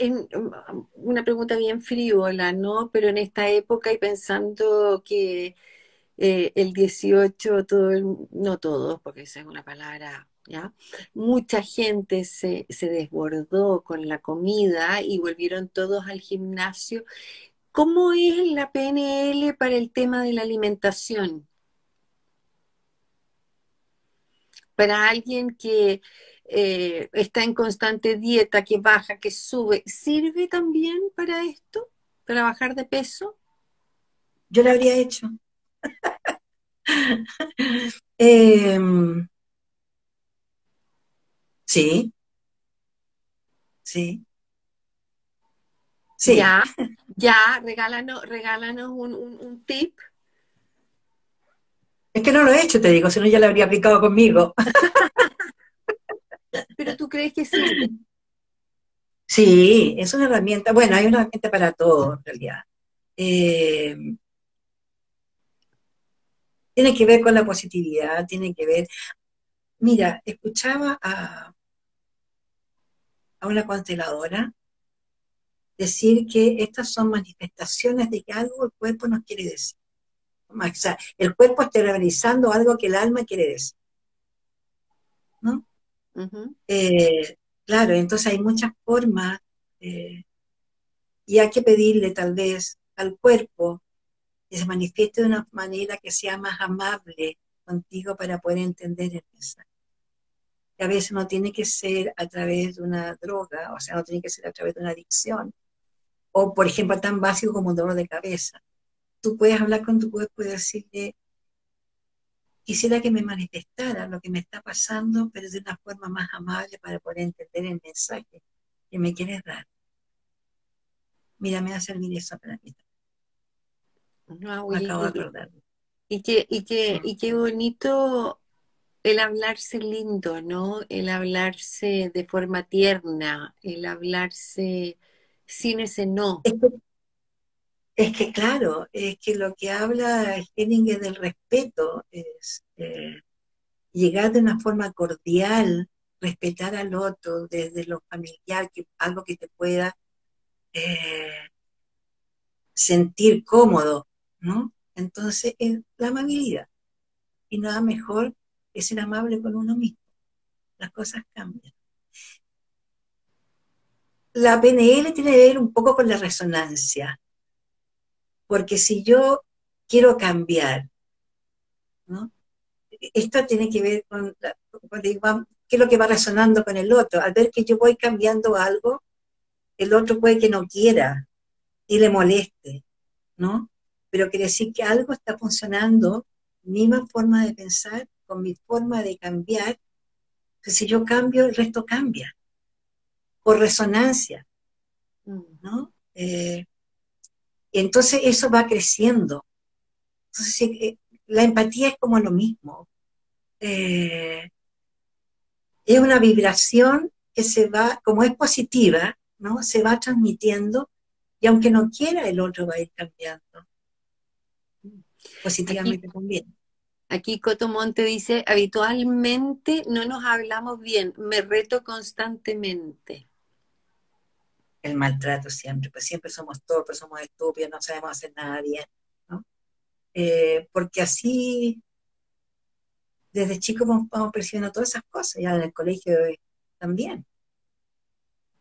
una pregunta bien frívola, ¿no? Pero en esta época y pensando que eh, el 18, todo, no todos, porque esa es una palabra, ¿ya? Mucha gente se, se desbordó con la comida y volvieron todos al gimnasio. ¿Cómo es la PNL para el tema de la alimentación? Para alguien que eh, está en constante dieta, que baja, que sube, ¿sirve también para esto? ¿Para bajar de peso? Yo lo habría hecho. Em, sí. Sí. Sí. Ya, ya, regálanos, regálanos un, un tip. Es que no lo he hecho, te digo, si no ya lo habría aplicado conmigo. Crees que sí. Sí, es una herramienta, bueno, hay una herramienta para todo en realidad. Eh, tiene que ver con la positividad, tiene que ver... Mira, escuchaba a, a una consteladora decir que estas son manifestaciones de que algo el cuerpo nos quiere decir. O sea, el cuerpo está realizando algo que el alma quiere decir. Eh, claro, entonces hay muchas formas eh, y hay que pedirle tal vez al cuerpo que se manifieste de una manera que sea más amable contigo para poder entender el mensaje. Que a veces no tiene que ser a través de una droga, o sea, no tiene que ser a través de una adicción, o por ejemplo tan básico como un dolor de cabeza. Tú puedes hablar con tu cuerpo y decirle, quisiera que me manifestara lo que me está pasando, pero de una forma más amable para poder entender el mensaje que me quieres dar. Mira, me va a servir eso para mí. No, acabo de acordar. Y qué, y, qué, y qué bonito el hablarse lindo, ¿no? El hablarse de forma tierna, el hablarse sin ese no. Es que claro, es que lo que habla Henning del respeto, es eh, llegar de una forma cordial, respetar al otro desde lo familiar, que, algo que te pueda eh, sentir cómodo, ¿no? Entonces, es la amabilidad. Y nada mejor que ser amable con uno mismo. Las cosas cambian. La PNL tiene que ver un poco con la resonancia porque si yo quiero cambiar, ¿no? esto tiene que ver con, qué es lo que va resonando con el otro. Al ver que yo voy cambiando algo, el otro puede que no quiera y le moleste, ¿no? Pero quiere decir que algo está funcionando, mi forma de pensar, con mi forma de cambiar, que si yo cambio, el resto cambia, por resonancia, ¿no? Eh, entonces eso va creciendo. Entonces eh, la empatía es como lo mismo. Eh, es una vibración que se va, como es positiva, ¿no? Se va transmitiendo y aunque no quiera, el otro va a ir cambiando. Positivamente también. Aquí Cotomonte dice, habitualmente no nos hablamos bien, me reto constantemente el maltrato siempre, pues siempre somos torpes, somos estúpidos, no sabemos hacer nada bien, ¿no? Eh, porque así, desde chicos vamos, percibiendo todas esas cosas, ya en el colegio también.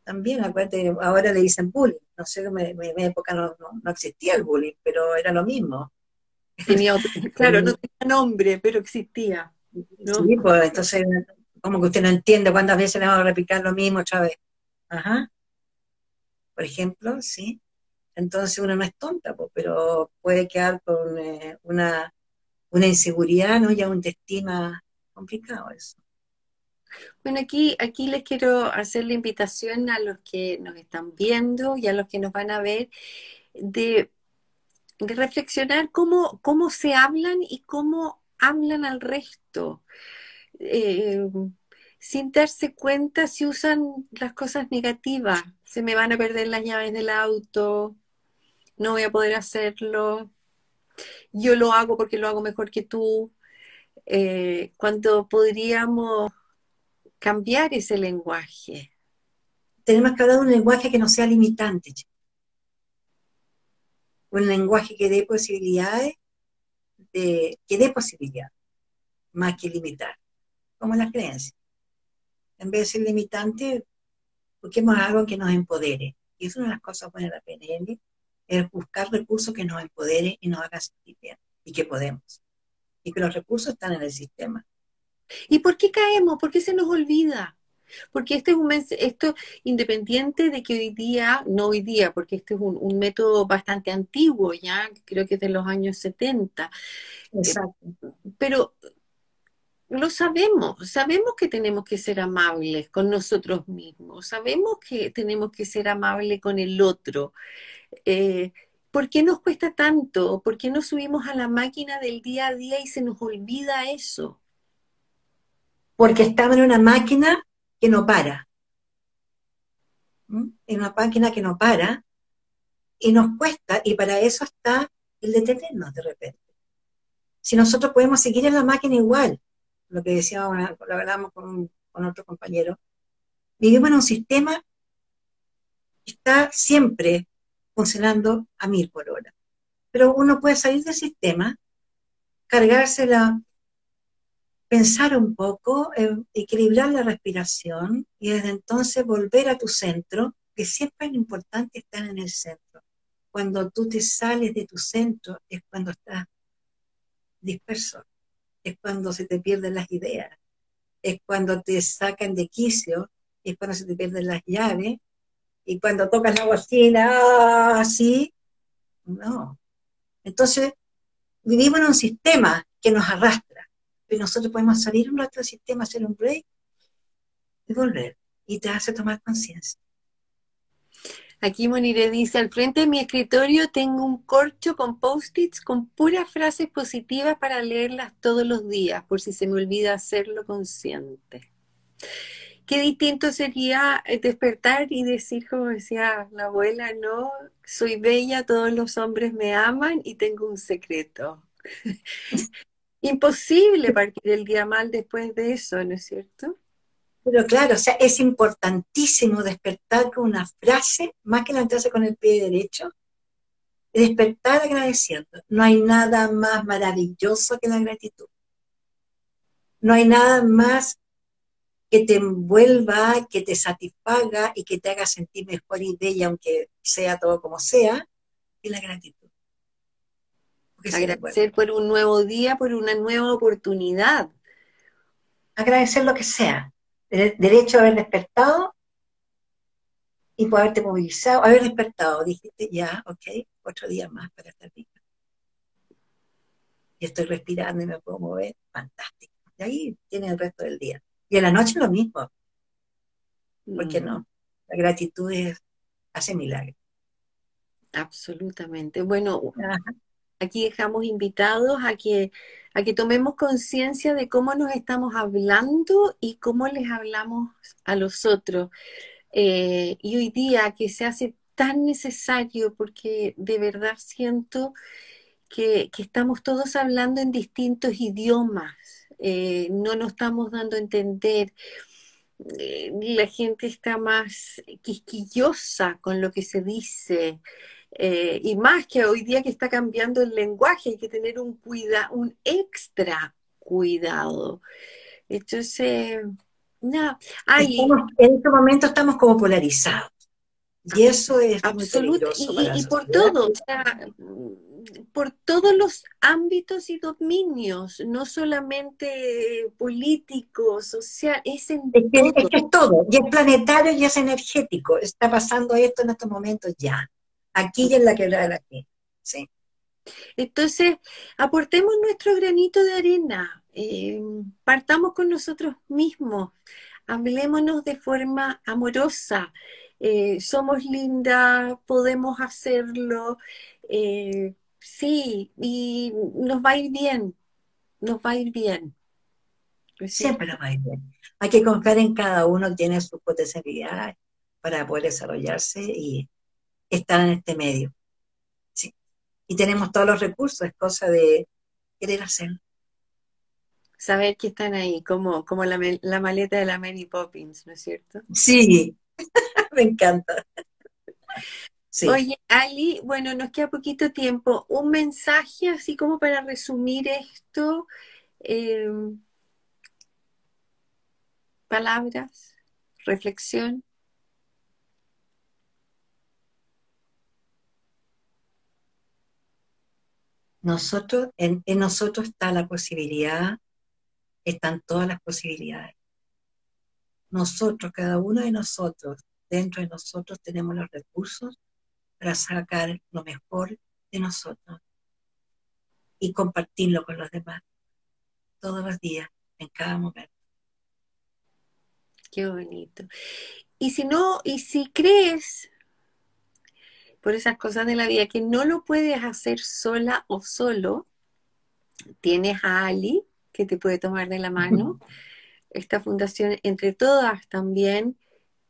También, acuérdate, ahora le dicen bullying, no sé, en mi, época no, existía el bullying, pero era lo mismo. Tenía claro, no tenía nombre, pero existía. Sí, pues entonces, como que usted no entiende cuántas veces le vamos a replicar lo mismo otra vez. Ajá por ejemplo, ¿sí? Entonces uno no es tonta, pero puede quedar con eh, una, una inseguridad, ¿no? Ya un estima complicado eso. Bueno, aquí, aquí les quiero hacer la invitación a los que nos están viendo y a los que nos van a ver de, reflexionar cómo, cómo se hablan y cómo hablan al resto. Eh, sin darse cuenta si usan las cosas negativas. Se me van a perder las llaves del auto, no voy a poder hacerlo, yo lo hago porque lo hago mejor que tú. Eh, cuando podríamos cambiar ese lenguaje. Tenemos que hablar de un lenguaje que no sea limitante. Un lenguaje que dé posibilidades, de, que dé posibilidades, más que limitar, como las creencias. En vez de ser limitante, busquemos algo que nos empodere. Y es una de las cosas buenas de la PNL, es buscar recursos que nos empoderen y nos hagan sentir bien, y que podemos. Y que los recursos están en el sistema. ¿Y por qué caemos? ¿Por qué se nos olvida? Porque este es un esto independiente de que hoy día, no hoy día, porque este es un, método bastante antiguo, ya creo que es de los años 70. Exacto. Pero lo sabemos, sabemos que tenemos que ser amables con nosotros mismos, sabemos que tenemos que ser amables con el otro. Eh, ¿Por qué nos cuesta tanto? ¿Por qué nos subimos a la máquina del día a día y se nos olvida eso? porque estamos en una máquina que no para. ¿Mm? En una máquina que no para y nos cuesta, y para eso está el detenernos de repente. Si nosotros podemos seguir en la máquina igual, lo que decíamos, lo hablábamos con, con otro compañero, vivimos en un sistema que está siempre funcionando a mil por hora. Pero uno puede salir del sistema, cargarse la, pensar un poco, eh, equilibrar la respiración y desde entonces volver a tu centro, que siempre es importante estar en el centro. Cuando tú te sales de tu centro es cuando estás disperso, es cuando se te pierden las ideas, es cuando te sacan de quicio, es cuando se te pierden las llaves, y cuando tocas la bocina, así, no. Entonces, vivimos en un sistema que nos arrastra nosotros podemos salir rato del sistema, hacer un break y volver. Y te hace tomar conciencia. Aquí Monire dice, al frente de mi escritorio tengo un corcho con post-its con puras frases positivas para leerlas todos los días, por si se me olvida hacerlo consciente. Qué distinto sería eh, despertar y decir, como decía la abuela, no, soy bella, todos los hombres me aman y tengo un secreto. imposible partir el día mal después de eso, ¿no es cierto? Pero claro, o sea, es importantísimo despertar con una frase, más que levantarse con el pie derecho, despertar agradeciendo. No hay nada más maravilloso que la gratitud. No hay nada más que te envuelva, que te satisfaga y que te haga sentir mejor y bella, aunque sea todo como sea, que la gratitud. Agradecer por un nuevo día, por una nueva oportunidad. Agradecer lo que sea. Derecho a haber despertado y por haberte movilizado, haber despertado. Dijiste, ya, ok, otro día más para estar viva. Y estoy respirando y me puedo mover. Fantástico. Y ahí tiene el resto del día. Y en la noche lo mismo. ¿Por qué mm. no? La gratitud es, hace milagros. Absolutamente. Bueno, Aquí dejamos invitados a que, a que tomemos conciencia de cómo nos estamos hablando y cómo les hablamos a los otros. Eh, y hoy día que se hace tan necesario porque de verdad siento que, estamos todos hablando en distintos idiomas, eh, no nos estamos dando a entender. Eh, la gente está más quisquillosa con lo que se dice, eh, y más que hoy día que está cambiando el lenguaje, hay que tener un cuida, un extra cuidado. Entonces, no. en este momento estamos como polarizados. Y eso es absolutamente y, y, por todo, o sea, por todos los ámbitos y dominios, no solamente político, social, es en es que, todo. Es que es todo, y es planetario y es energético. Está pasando esto en estos momentos ya aquí y en la quebrada de la ¿sí? Entonces, aportemos nuestro granito de arena, eh, partamos con nosotros mismos, hablémonos de forma amorosa, eh, somos lindas, podemos hacerlo, eh, sí, y nos va a ir bien, nos va a ir bien. Siempre nos va a ir bien. Hay que confiar en cada uno, tiene su potencialidad para poder desarrollarse y estar en este medio. Sí. Y tenemos todos los recursos, es cosa de querer hacerlo. Saber que están ahí, como, como la, la maleta de la Mary Poppins, ¿no es cierto? Sí, me encanta. Oye, Ali, bueno, nos queda poquito tiempo. Un mensaje así como para resumir esto. Em, palabras, reflexión. Nosotros, en, en nosotros está la posibilidad, están todas las posibilidades. Nosotros, cada uno de nosotros, dentro de nosotros tenemos los recursos para sacar lo mejor de nosotros y compartirlo con los demás todos los días, en cada momento. Qué bonito. Y si no, y si crees por esas cosas de la vida que no lo puedes hacer sola o solo, tienes a Ali que te puede tomar de la mano. Esta fundación, entre todas también,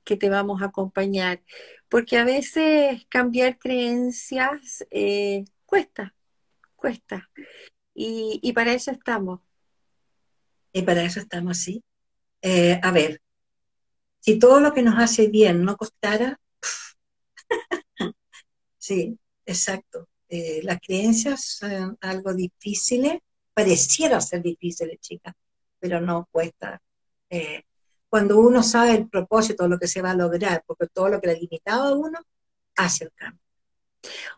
que te vamos a acompañar, porque a veces cambiar creencias eh, cuesta, cuesta, y, para eso estamos. Y para eso estamos, sí. Eh, a ver, si todo lo que nos hace bien no costara, sí, exacto. Eh, las creencias son algo difíciles, pareciera ser difíciles, chicas, pero no cuesta cuando uno sabe el propósito, lo que se va a lograr, porque todo lo que le ha limitado a uno, hace el cambio.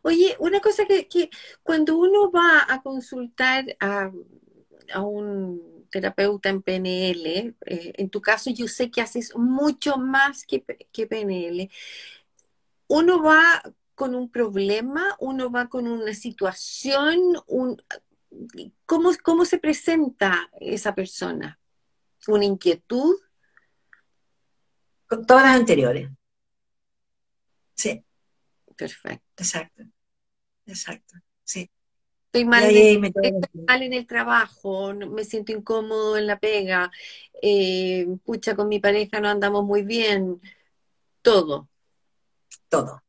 Oye, una cosa que, cuando uno va a consultar a, un terapeuta en PNL, eh, en tu caso yo sé que haces mucho más que, que PNL, uno va con un problema, uno va con una situación, un, ¿cómo, ¿cómo se presenta esa persona? ¿Una inquietud? con todas las anteriores. Sí. Perfecto. Exacto. Exacto. Sí. Estoy mal, en el trabajo, me siento incómodo en la pega, eh, pucha, con mi pareja no andamos muy bien, todo. Todo.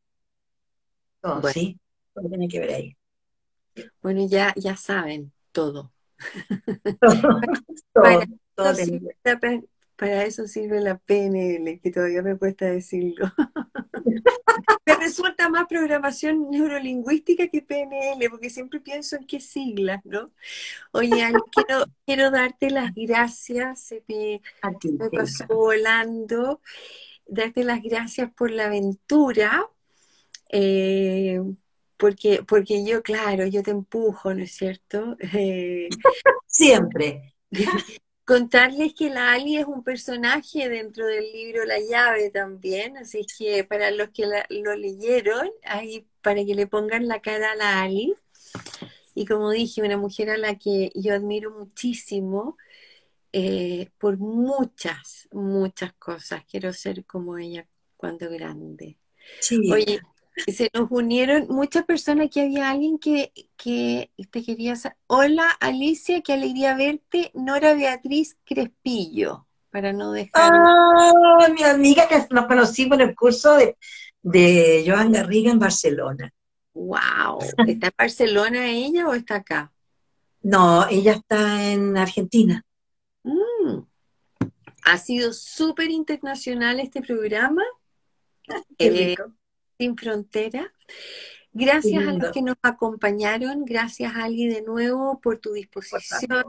Todo, sí. Todo tiene que ver ahí. Bueno, ya, ya saben, todo. todo, todo, para eso sirve la PNL, que todavía me cuesta decirlo. me resulta más programación neurolingüística que PNL, porque siempre pienso en qué siglas, ¿no? Oye, quiero, quiero darte las gracias, se me, pasó volando, darte las gracias por la aventura, eh, porque, porque yo, claro, yo te empujo, ¿no es cierto? Eh, siempre. Contarles que la Ali es un personaje dentro del libro La llave también, así que para los que lo leyeron, ahí para que le pongan la cara a la Ali. Y como dije, una mujer a la que yo admiro muchísimo eh, por muchas, muchas cosas. Quiero ser como ella cuando grande. Sí. Oye, se nos unieron muchas personas, que había alguien que, que te quería... Hola Alicia, qué alegría verte. Nora Beatriz Crespillo, para no dejar... Ah, mi amiga que nos conocimos en el curso de, de Joan Garriga en Barcelona. ¡Wow! ¿Está en Barcelona ella o está acá? No, ella está en Argentina. Mm. Ha sido súper internacional este programa. Qué eh, rico sin frontera. Gracias a los que nos acompañaron, gracias Ali de nuevo por tu disposición,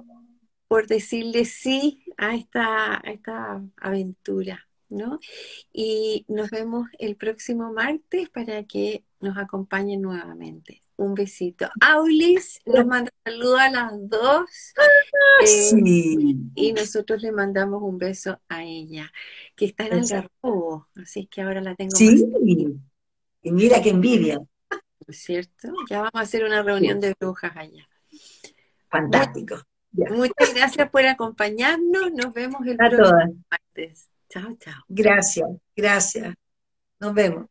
por, decirle sí a esta, a esta aventura, ¿no? Y nos vemos el próximo martes para que nos acompañen nuevamente. Un besito. Aulis nos manda saludos a las dos. Ah, eh, y nosotros le mandamos un beso a ella, que está en el Algarrobo, así que ahora la tengo sí. Y mira qué envidia. ¿cierto? Ya vamos a hacer una reunión de brujas allá. Fantástico. Muchas gracias por acompañarnos. Nos vemos el próximo martes. Chao, chao. Gracias, gracias. Nos vemos.